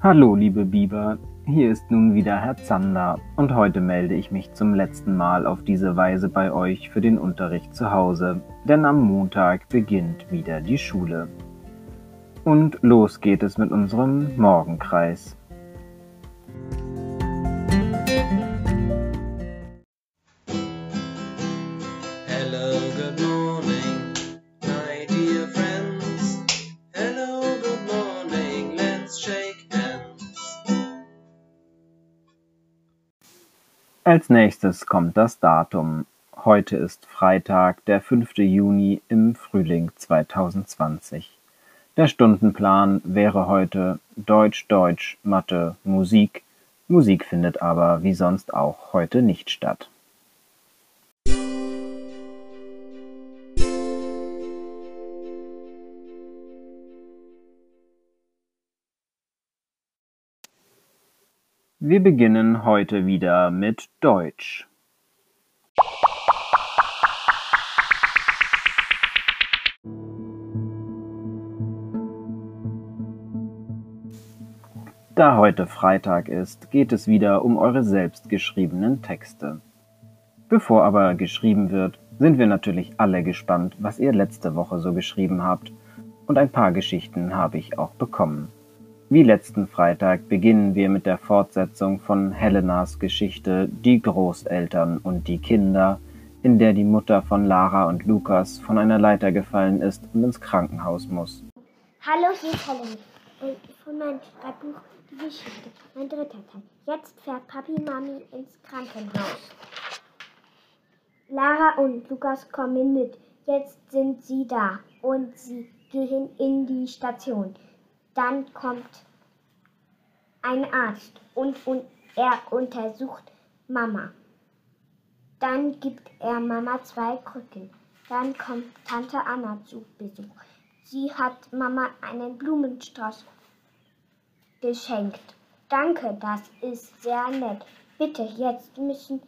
Hallo, liebe Biber, hier ist nun wieder Herr Zander und heute melde ich mich zum letzten Mal auf diese Weise bei euch für den Unterricht zu Hause, denn am Montag beginnt wieder die Schule. Und los geht es mit unserem Morgenkreis. Als nächstes kommt das Datum. Heute ist Freitag, der 5. Juni im Frühling 2020. Der Stundenplan wäre heute Deutsch, Deutsch, Mathe, Musik. Musik findet aber wie sonst auch heute nicht statt. Wir beginnen heute wieder mit Deutsch. Da heute Freitag ist, geht es wieder um eure selbst geschriebenen Texte. Bevor aber geschrieben wird, sind wir natürlich alle gespannt, was ihr letzte Woche so geschrieben habt. Und ein paar Geschichten habe ich auch bekommen. Wie letzten Freitag beginnen wir mit der Fortsetzung von Helenas Geschichte Die Großeltern und die Kinder, in der die Mutter von Lara und Lukas von einer Leiter gefallen ist und ins Krankenhaus muss. Hallo, hier ist Helen. Äh, Von meinem Schreibbuch Die Geschichte. Mein dritter Teil. Jetzt fährt Papi Mami ins Krankenhaus. Lara und Lukas kommen mit. Jetzt sind sie da und sie gehen in die Station. Dann kommt ein Arzt und, und er untersucht Mama. Dann gibt er Mama zwei Krücken. Dann kommt Tante Anna zu Besuch. Sie hat Mama einen Blumenstrauß geschenkt. Danke, das ist sehr nett. Bitte, jetzt müssen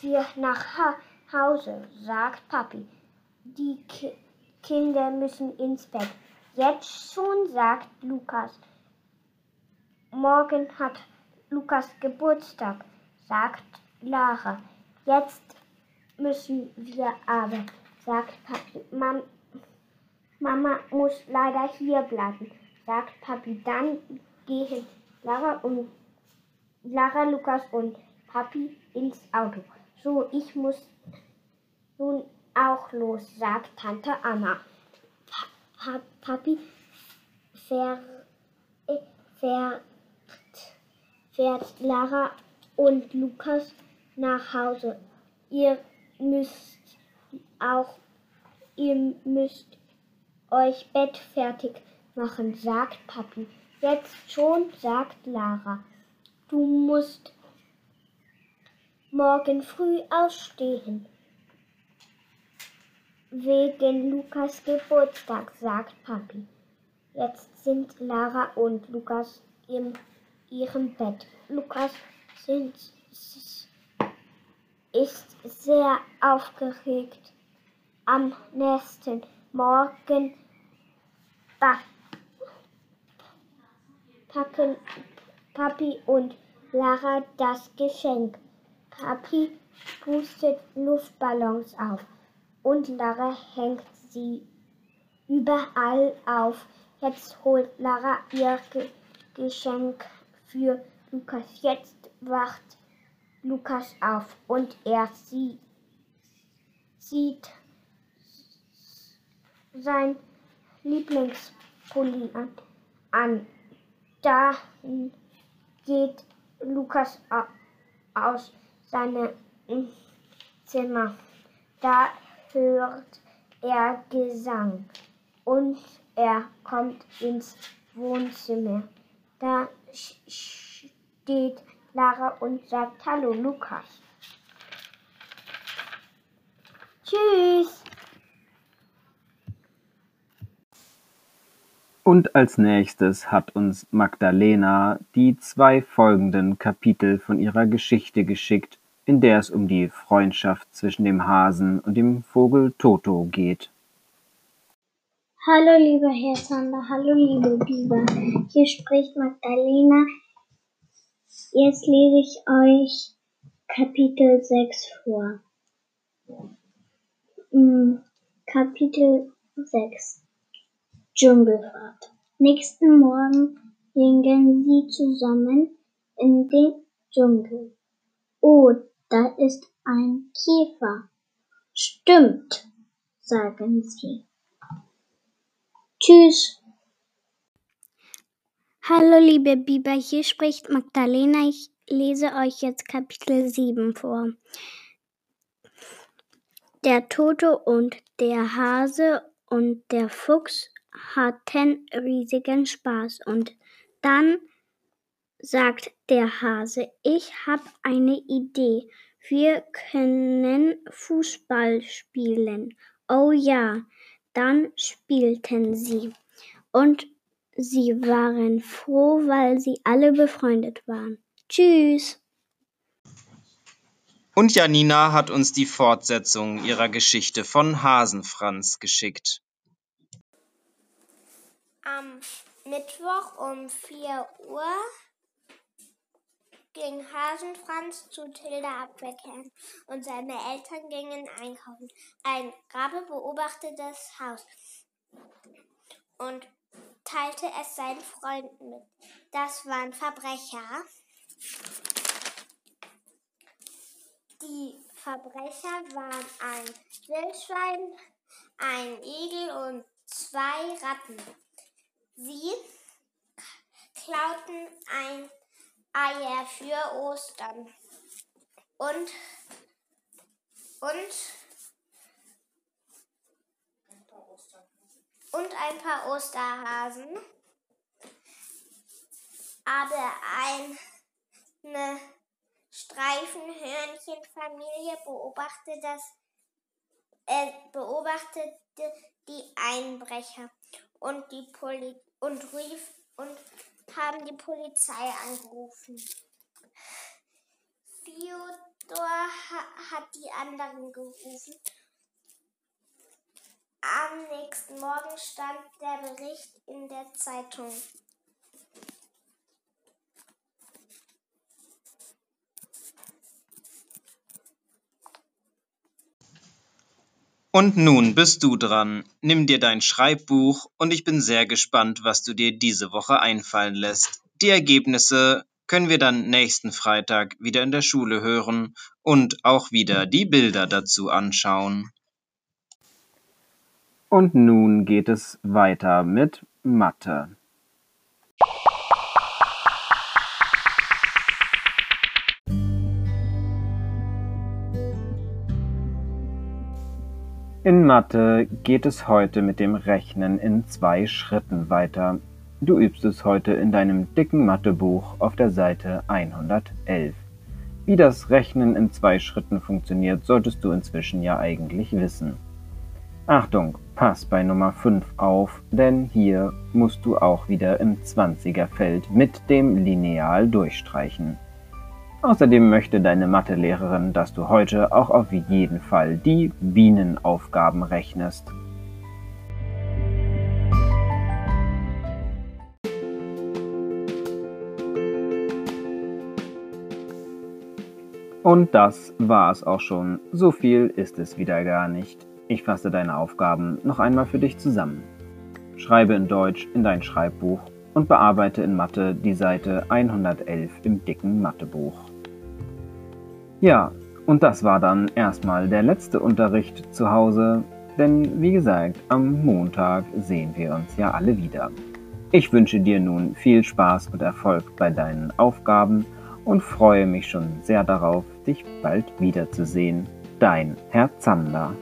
wir nach ha Hause, sagt Papi. Die Ki Kinder müssen ins Bett. Jetzt schon, sagt Lukas. Morgen hat Lukas Geburtstag, sagt Lara. Jetzt müssen wir aber, sagt Papi. Mam Mama muss leider hier bleiben, sagt Papi. Dann gehen Lara und Lara, Lukas und Papi ins Auto. So, ich muss nun auch los, sagt Tante Anna. Pa pa Papi fährt, äh, fährt, fährt Lara und Lukas nach Hause. Ihr müsst auch, ihr müsst euch Bett fertig machen, sagt Papi. Jetzt schon, sagt Lara. Du musst morgen früh ausstehen. Wegen Lukas Geburtstag, sagt Papi. Jetzt sind Lara und Lukas in ihrem Bett. Lukas sind, ist sehr aufgeregt. Am nächsten Morgen packen Papi und Lara das Geschenk. Papi pustet Luftballons auf und Lara hängt sie überall auf. Jetzt holt Lara ihr Ge Geschenk für Lukas. Jetzt wacht Lukas auf und er sie sieht sein Lieblingspulli an. an. Dann geht Lukas au- aus seinem Zimmer. Da hört er Gesang und er kommt ins Wohnzimmer. Da steht Lara und sagt Hallo Lukas. Tschüss. Und als nächstes hat uns Magdalena die zwei folgenden Kapitel von ihrer Geschichte geschickt, in der es um die Freundschaft zwischen dem Hasen und dem Vogel Toto geht. Hallo lieber Herr Zander, hallo liebe Biber. Hier spricht Magdalena. Jetzt lese ich euch Kapitel 6 vor. Hm, Kapitel 6 Dschungelfahrt. Nächsten Morgen gingen sie zusammen in den Dschungel. Oh, da ist ein Käfer. Stimmt, sagen sie. Tschüss. Hallo liebe Biber, hier spricht Magdalena. Ich lese euch jetzt Kapitel 7 vor. Der Tote und der Hase und der Fuchs hatten riesigen Spaß und dann sagt der Hase, ich hab eine Idee. Wir können Fußball spielen. Oh ja, dann spielten sie. Und sie waren froh, weil sie alle befreundet waren. Tschüss. Und Janina hat uns die Fortsetzung ihrer Geschichte von Hasenfranz geschickt. Am Mittwoch um 4 Uhr ging Hasenfranz zu Tilda Abweckern und seine Eltern gingen einkaufen. Ein Rabe beobachtete das Haus und teilte es seinen Freunden mit. Das waren Verbrecher. Die Verbrecher waren ein Wildschwein, ein Igel und zwei Ratten. Sie klauten ein Eier für Ostern und und und ein paar Osterhasen. Aber eine Streifenhörnchenfamilie beobachtete das äh, beobachtete die Einbrecher und die Poli und rief und haben die Polizei angerufen. Ha hat die anderen gerufen. Am nächsten Morgen stand der Bericht in der Zeitung. Und nun bist du dran. Nimm dir dein Schreibbuch und ich bin sehr gespannt, was du dir diese Woche einfallen lässt. Die Ergebnisse können wir dann nächsten Freitag wieder in der Schule hören und auch wieder die Bilder dazu anschauen. Und nun geht es weiter mit Mathe. In Mathe geht es heute mit dem Rechnen in zwei Schritten weiter. Du übst es heute in deinem dicken Mathebuch auf der Seite 111. Wie das Rechnen in zwei Schritten funktioniert, solltest du inzwischen ja eigentlich wissen. Achtung, pass bei Nummer 5 auf, denn hier musst du auch wieder im 20er Feld mit dem Lineal durchstreichen. Außerdem möchte deine Mathelehrerin, dass du heute auch auf jeden Fall die Bienenaufgaben rechnest. Und das war es auch schon. So viel ist es wieder gar nicht. Ich fasse deine Aufgaben noch einmal für dich zusammen. Schreibe in Deutsch in dein Schreibbuch und bearbeite in Mathe die Seite 111 im dicken Mathebuch. Ja, und das war dann erstmal der letzte Unterricht zu Hause, denn wie gesagt, am Montag sehen wir uns ja alle wieder. Ich wünsche dir nun viel Spaß und Erfolg bei deinen Aufgaben und freue mich schon sehr darauf, dich bald wiederzusehen. Dein Herr Zander.